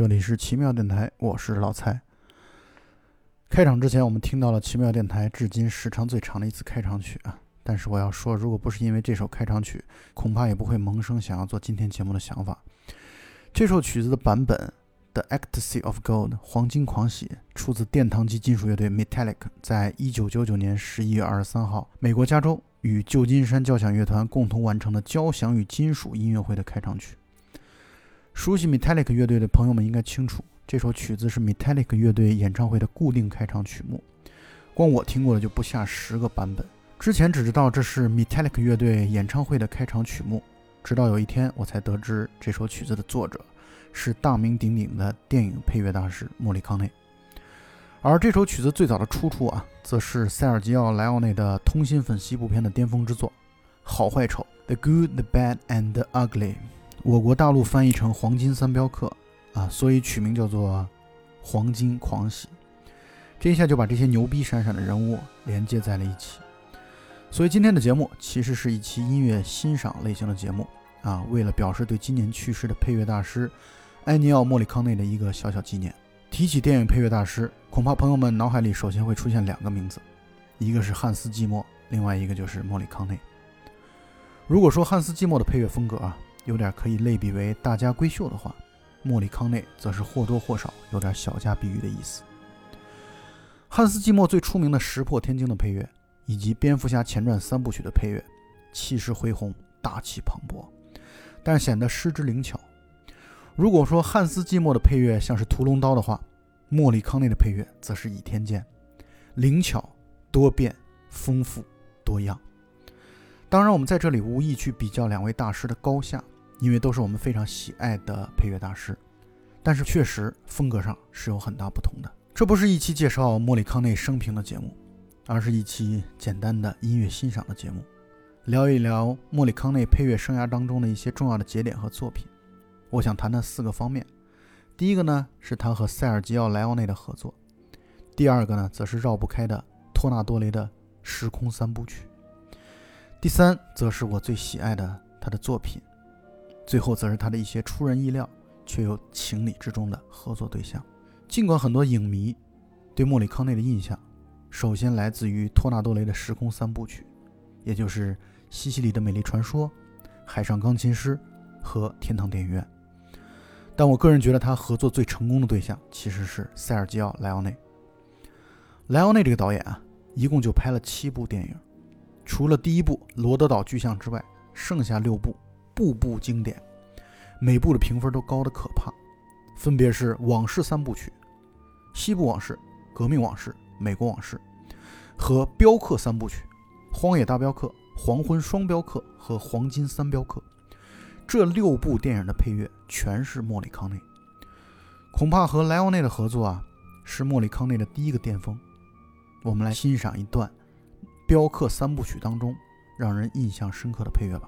这里是奇妙电台，我是老蔡。开场之前，我们听到了奇妙电台至今时长最长的一次开场曲啊！但是我要说，如果不是因为这首开场曲，恐怕也不会萌生想要做今天节目的想法。这首曲子的版本《The Ecstasy of Gold》黄金狂喜出自殿堂级金属乐队 Metallic，在一九九九年十一月二十三号，美国加州与旧金山交响乐团共同完成的交响与金属音乐会的开场曲。熟悉 Metallic 乐队的朋友们应该清楚，这首曲子是 Metallic 乐队演唱会的固定开场曲目。光我听过的就不下十个版本。之前只知道这是 Metallic 乐队演唱会的开场曲目，直到有一天我才得知这首曲子的作者是大名鼎鼎的电影配乐大师莫里康内。而这首曲子最早的出处啊，则是塞尔吉奥·莱奥内的通心粉西部片的巅峰之作《好坏丑》（The Good, the Bad, and the Ugly）。我国大陆翻译成《黄金三镖客》啊，所以取名叫做《黄金狂喜》。这一下就把这些牛逼闪闪的人物连接在了一起。所以今天的节目其实是一期音乐欣赏类型的节目啊，为了表示对今年去世的配乐大师埃尼奥·莫里康内的一个小小纪念。提起电影配乐大师，恐怕朋友们脑海里首先会出现两个名字，一个是汉斯·季默，另外一个就是莫里康内。如果说汉斯·季默的配乐风格啊，有点可以类比为大家闺秀的话，莫里康内则是或多或少有点小家碧玉的意思。汉斯季默最出名的《石破天惊》的配乐，以及《蝙蝠侠前传》三部曲的配乐，气势恢宏，大气磅礴，但显得失之灵巧。如果说汉斯季默的配乐像是屠龙刀的话，莫里康内的配乐则是倚天剑，灵巧多变，丰富多样。当然，我们在这里无意去比较两位大师的高下，因为都是我们非常喜爱的配乐大师。但是，确实风格上是有很大不同的。这不是一期介绍莫里康内生平的节目，而是一期简单的音乐欣赏的节目，聊一聊莫里康内配乐生涯当中的一些重要的节点和作品。我想谈谈四个方面。第一个呢，是他和塞尔吉奥·莱奥内的合作；第二个呢，则是绕不开的托纳多雷的《时空三部曲》。第三，则是我最喜爱的他的作品；最后，则是他的一些出人意料却又情理之中的合作对象。尽管很多影迷对莫里康内的印象，首先来自于托纳多雷的《时空三部曲》，也就是《西西里的美丽传说》《海上钢琴师》和《天堂电影院》，但我个人觉得他合作最成功的对象其实是塞尔吉奥·莱奥内。莱奥内这个导演啊，一共就拍了七部电影。除了第一部《罗德岛巨像》之外，剩下六部部部经典，每部的评分都高的可怕，分别是《往事三部曲》《西部往事》《革命往事》《美国往事》和《镖客三部曲》《荒野大镖客》《黄昏双镖客》和《黄金三镖客》。这六部电影的配乐全是莫里康内，恐怕和莱奥内的合作啊，是莫里康内的第一个巅峰。我们来欣赏一段。《镖客三部曲》当中，让人印象深刻的配乐吧。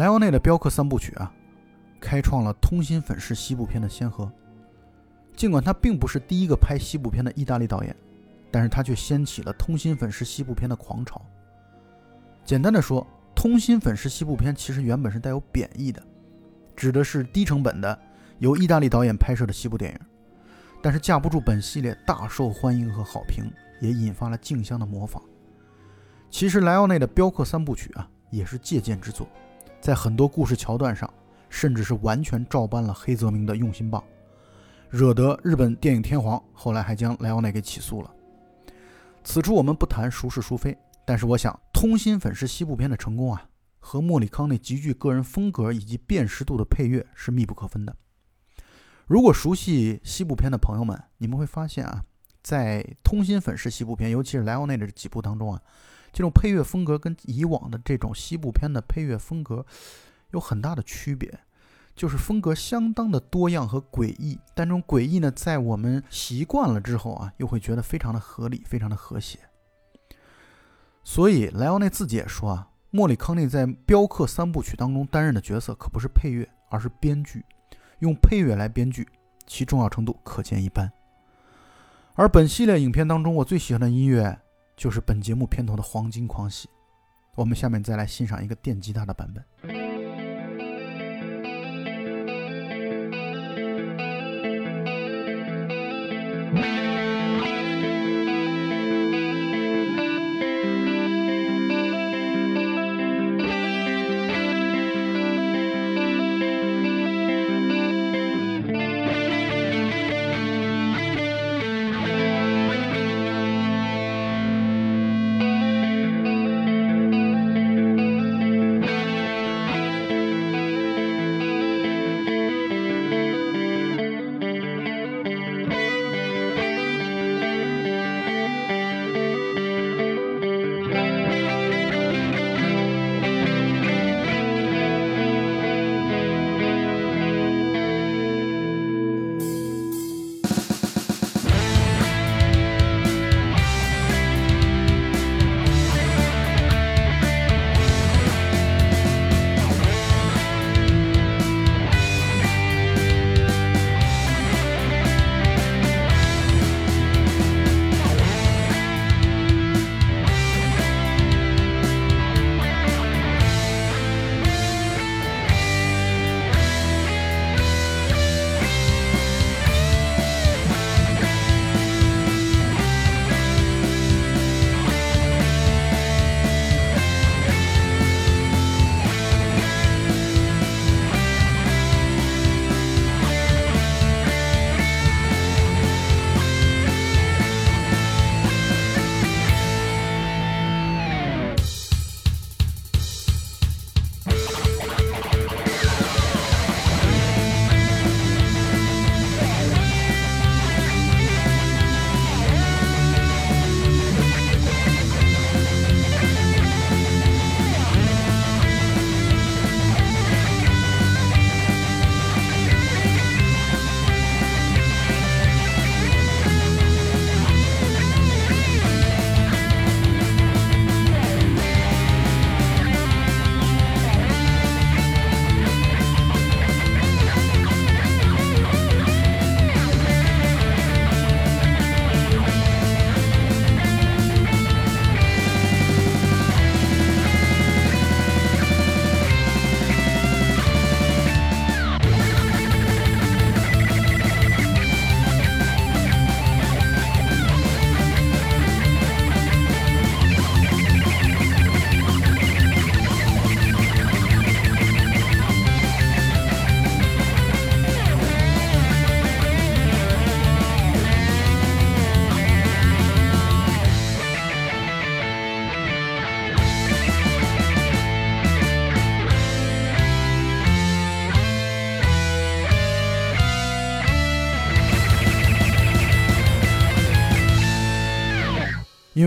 莱奥内的镖客三部曲啊，开创了通心粉式西部片的先河。尽管他并不是第一个拍西部片的意大利导演，但是他却掀起了通心粉式西部片的狂潮。简单的说，通心粉式西部片其实原本是带有贬义的，指的是低成本的由意大利导演拍摄的西部电影。但是架不住本系列大受欢迎和好评，也引发了竞相的模仿。其实莱奥内的镖客三部曲啊，也是借鉴之作。在很多故事桥段上，甚至是完全照搬了黑泽明的用心棒，惹得日本电影天皇后来还将莱奥内给起诉了。此处我们不谈孰是孰非，但是我想，通心粉式西部片的成功啊，和莫里康内极具个人风格以及辨识度的配乐是密不可分的。如果熟悉西部片的朋友们，你们会发现啊，在通心粉式西部片，尤其是莱奥内的这几部当中啊。这种配乐风格跟以往的这种西部片的配乐风格有很大的区别，就是风格相当的多样和诡异。但这种诡异呢，在我们习惯了之后啊，又会觉得非常的合理，非常的和谐。所以莱奥内自己也说啊，莫里康内在《镖客三部曲》当中担任的角色可不是配乐，而是编剧，用配乐来编剧，其重要程度可见一斑。而本系列影片当中，我最喜欢的音乐。就是本节目片头的黄金狂喜，我们下面再来欣赏一个电吉他的版本。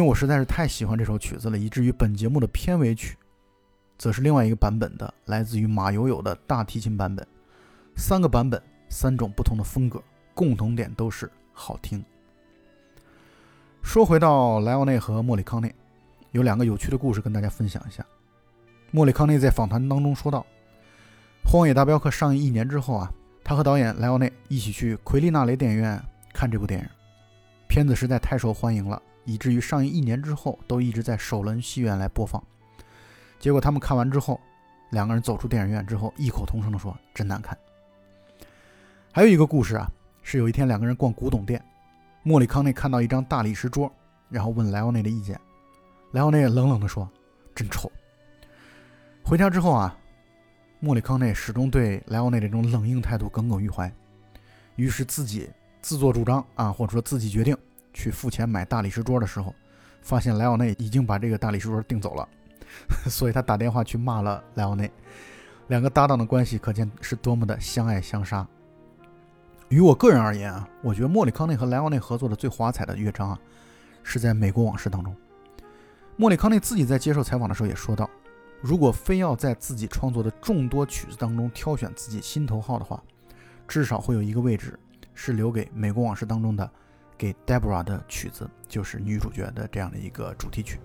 我实在是太喜欢这首曲子了，以至于本节目的片尾曲，则是另外一个版本的，来自于马友友的大提琴版本。三个版本，三种不同的风格，共同点都是好听。说回到莱奥内和莫里康内，有两个有趣的故事跟大家分享一下。莫里康内在访谈当中说道：“《荒野大镖客》上映一年之后啊，他和导演莱奥内一起去奎利纳雷电影院看这部电影。片子实在太受欢迎了，以至于上映一年之后都一直在首轮戏院来播放。结果他们看完之后，两个人走出电影院之后，异口同声地说：‘真难看。’还有一个故事啊，是有一天两个人逛古董店，莫里康内看到一张大理石桌，然后问莱奥内的意见。莱奥内冷冷地说：‘真丑。’回家之后啊，莫里康内始终对莱奥内这种冷硬态度耿耿于怀，于是自己自作主张啊，或者说自己决定去付钱买大理石桌的时候，发现莱奥内已经把这个大理石桌订走了，所以他打电话去骂了莱奥内。两个搭档的关系可见是多么的相爱相杀。于我个人而言啊，我觉得莫里康内和莱奥内合作的最华彩的乐章啊，是在《美国往事》当中。莫里康内自己在接受采访的时候也说到。如果非要在自己创作的众多曲子当中挑选自己心头好的话，至少会有一个位置是留给《美国往事》当中的给 Deborah 的曲子，就是女主角的这样的一个主题曲。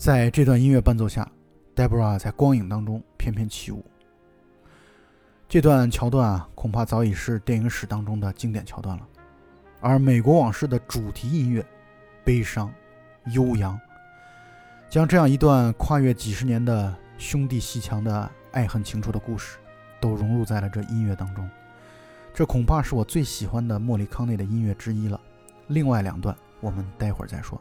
在这段音乐伴奏下，Deborah 在光影当中翩翩起舞。这段桥段啊，恐怕早已是电影史当中的经典桥段了。而《美国往事》的主题音乐，悲伤、悠扬，将这样一段跨越几十年的兄弟戏墙的爱恨情仇的故事，都融入在了这音乐当中。这恐怕是我最喜欢的莫里康内的音乐之一了。另外两段，我们待会儿再说。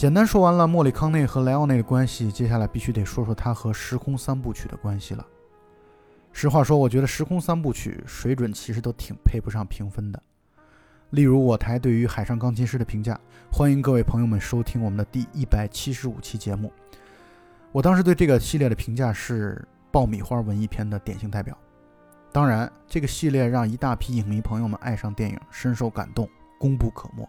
简单说完了莫里康内和莱奥内的关系，接下来必须得说说他和《时空三部曲》的关系了。实话说，我觉得《时空三部曲》水准其实都挺配不上评分的。例如我台对于《海上钢琴师》的评价，欢迎各位朋友们收听我们的第一百七十五期节目。我当时对这个系列的评价是爆米花文艺片的典型代表。当然，这个系列让一大批影迷朋友们爱上电影，深受感动，功不可没。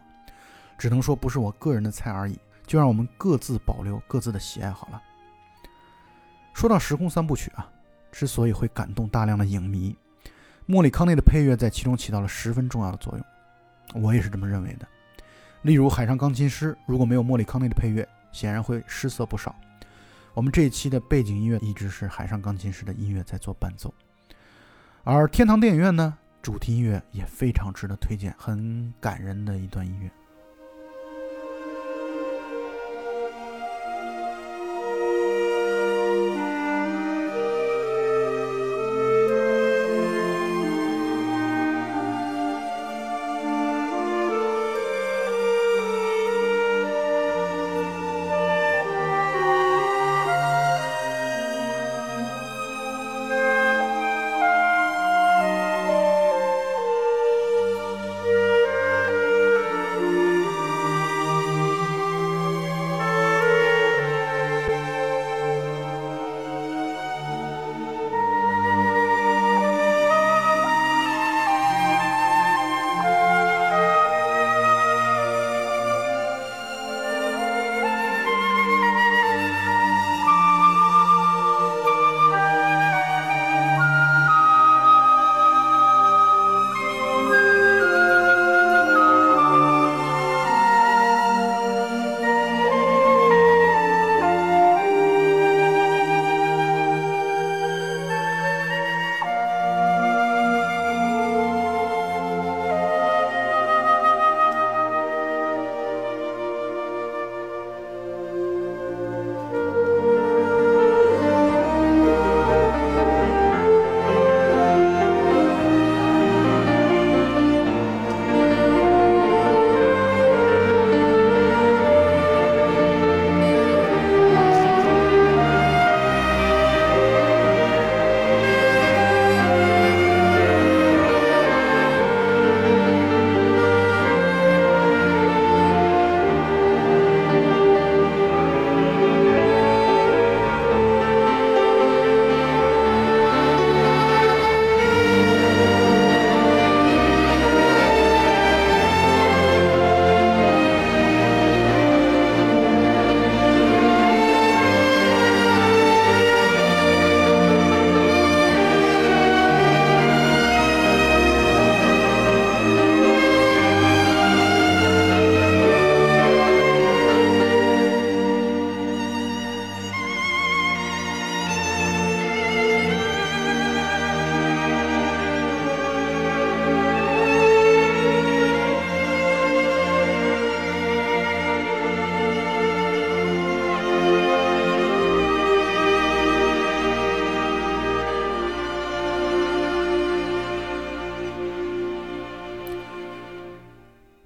只能说不是我个人的菜而已。就让我们各自保留各自的喜爱好了。说到《时空三部曲》啊，之所以会感动大量的影迷，莫里康内的配乐在其中起到了十分重要的作用，我也是这么认为的。例如《海上钢琴师》，如果没有莫里康内的配乐，显然会失色不少。我们这一期的背景音乐一直是《海上钢琴师》的音乐在做伴奏，而《天堂电影院》呢，主题音乐也非常值得推荐，很感人的一段音乐。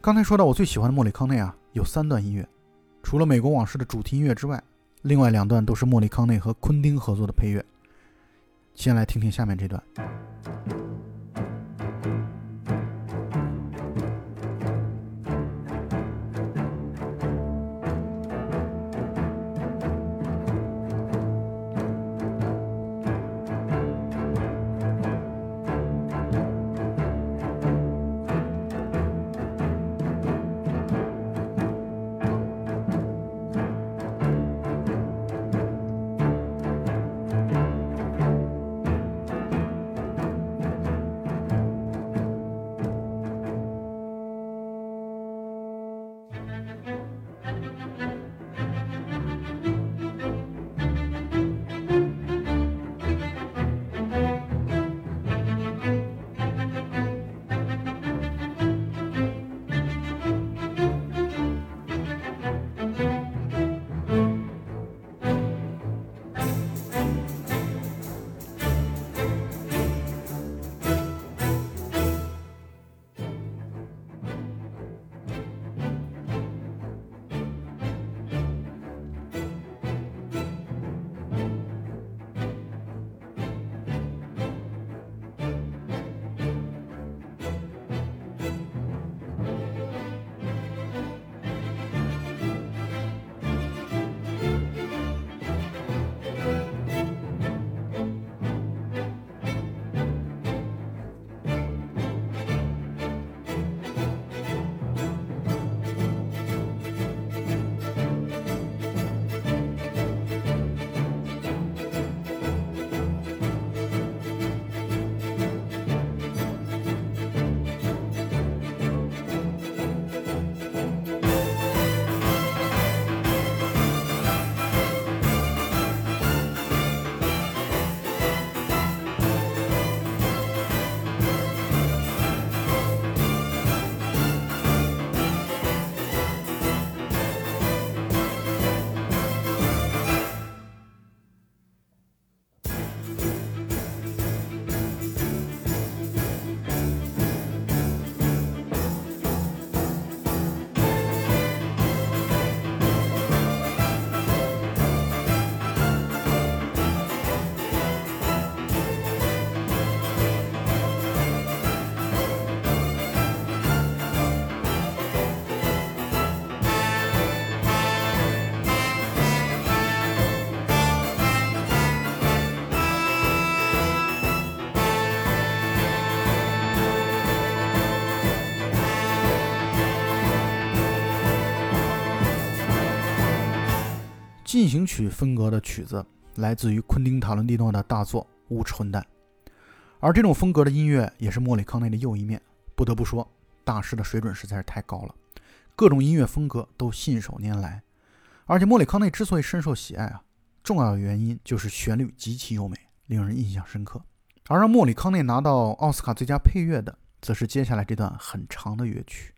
刚才说到我最喜欢的莫里康内啊，有三段音乐，除了《美国往事》的主题音乐之外，另外两段都是莫里康内和昆汀合作的配乐。先来听听下面这段。进行曲风格的曲子来自于昆汀·塔伦蒂诺的大作《无耻混蛋》，而这种风格的音乐也是莫里康内的又一面。不得不说，大师的水准实在是太高了，各种音乐风格都信手拈来。而且莫里康内之所以深受喜爱啊，重要的原因就是旋律极其优美，令人印象深刻。而让莫里康内拿到奥斯卡最佳配乐的，则是接下来这段很长的乐曲。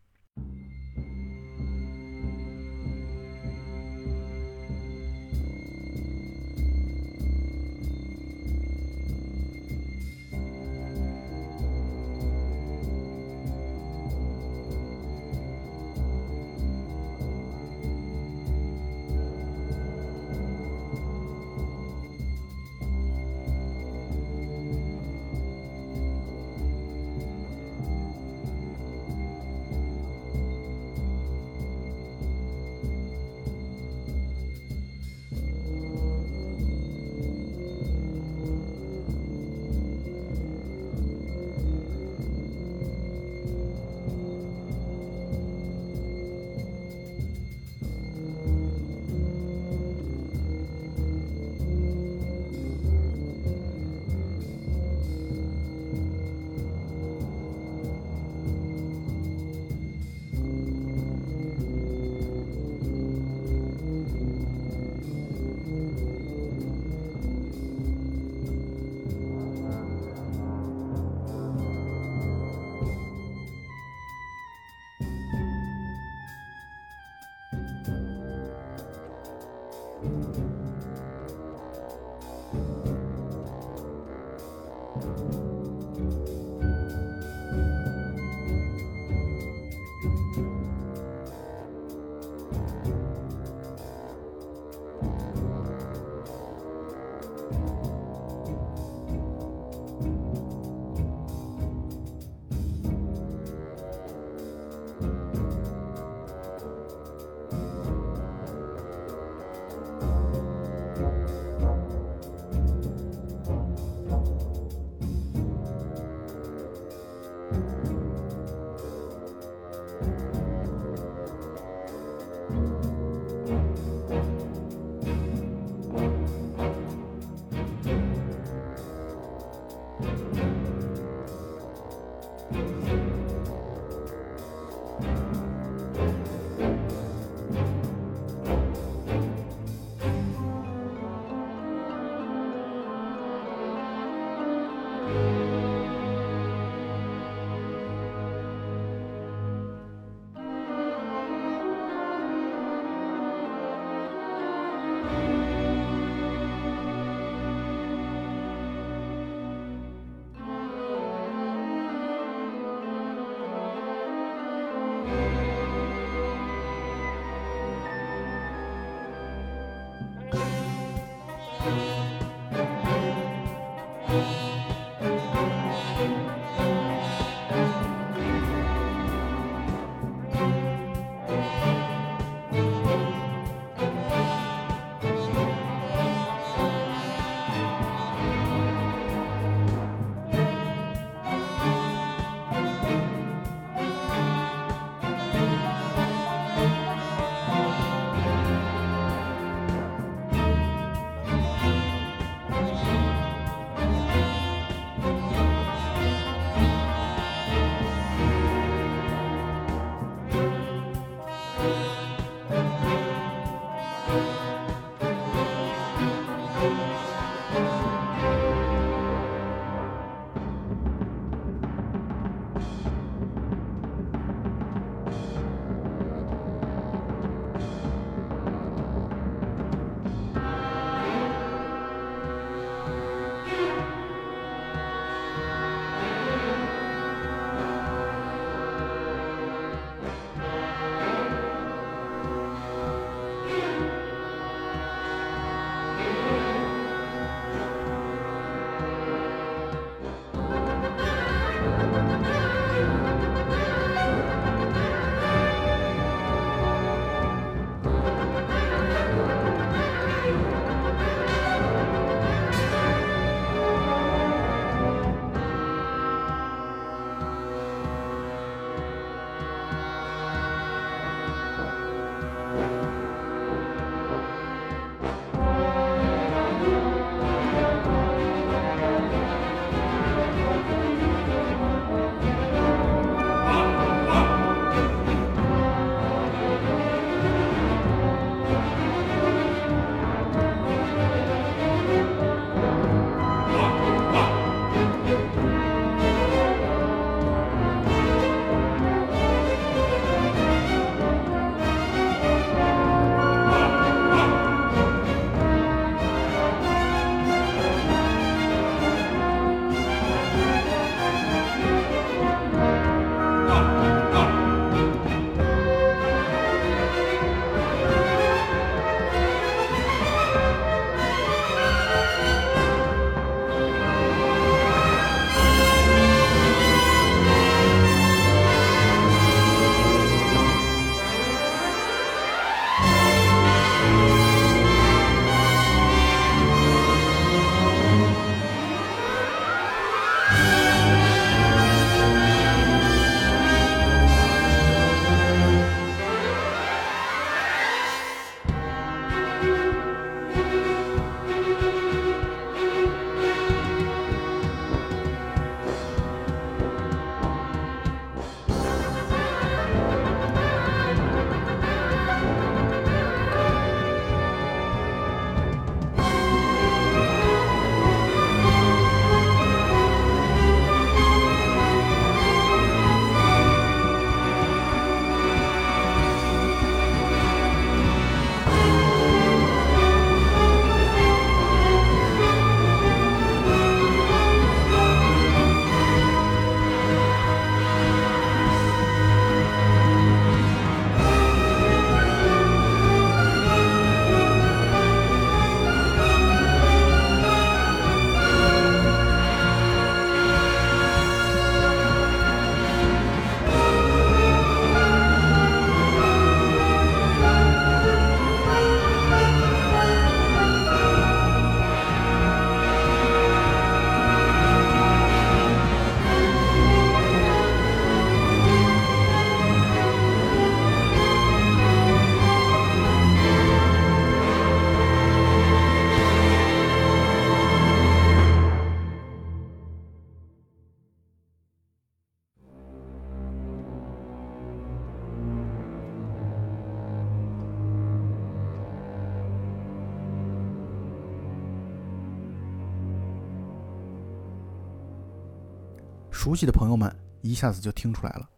熟悉的朋友们一下子就听出来了，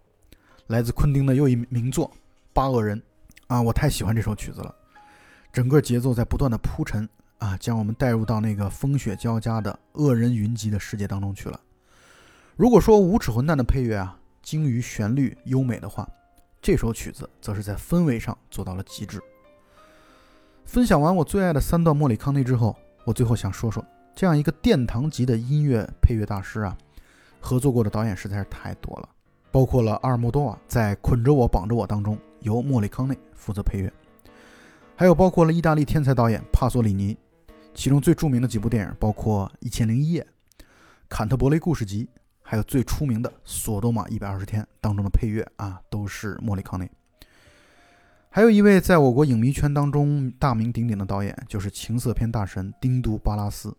来自昆汀的又一名作《八恶人》啊，我太喜欢这首曲子了，整个节奏在不断的铺陈啊，将我们带入到那个风雪交加的恶人云集的世界当中去了。如果说《无耻混蛋》的配乐啊精于旋律优美的话，这首曲子则是在氛围上做到了极致。分享完我最爱的三段莫里康内之后，我最后想说说，这样一个殿堂级的音乐配乐大师啊。合作过的导演实在是太多了，包括了阿尔莫多瓦在《捆着我绑着我》当中由莫里康内负责配乐，还有包括了意大利天才导演帕索里尼，其中最著名的几部电影包括《一千零一夜》《坎特伯雷故事集》，还有最出名的《索多玛一百二十天》当中的配乐啊，都是莫里康内。还有一位在我国影迷圈当中大名鼎鼎的导演，就是情色片大神丁都巴拉斯。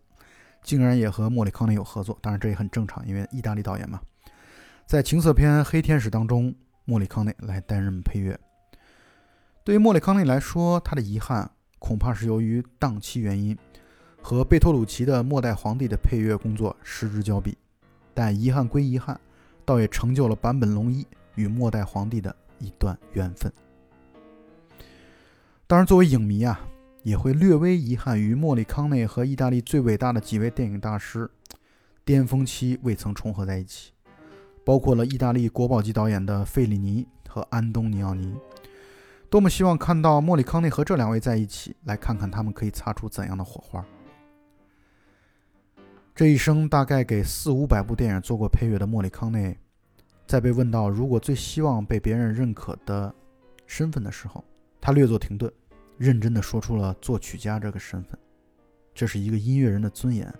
竟然也和莫里康内有合作，当然这也很正常，因为意大利导演嘛。在情色片《黑天使》当中，莫里康内来担任配乐。对于莫里康内来说，他的遗憾恐怕是由于档期原因，和贝托鲁奇的《末代皇帝》的配乐工作失之交臂。但遗憾归遗憾，倒也成就了坂本龙一与《末代皇帝》的一段缘分。当然，作为影迷啊。也会略微遗憾于莫里康内和意大利最伟大的几位电影大师巅峰期未曾重合在一起，包括了意大利国宝级导演的费里尼和安东尼奥尼。多么希望看到莫里康内和这两位在一起，来看看他们可以擦出怎样的火花。这一生大概给四五百部电影做过配乐的莫里康内，在被问到如果最希望被别人认可的身份的时候，他略作停顿。认真地说出了作曲家这个身份，这是一个音乐人的尊严。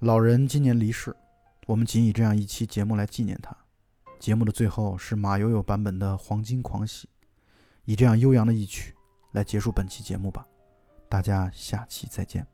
老人今年离世，我们仅以这样一期节目来纪念他。节目的最后是马友友版本的《黄金狂喜》，以这样悠扬的一曲来结束本期节目吧。大家下期再见。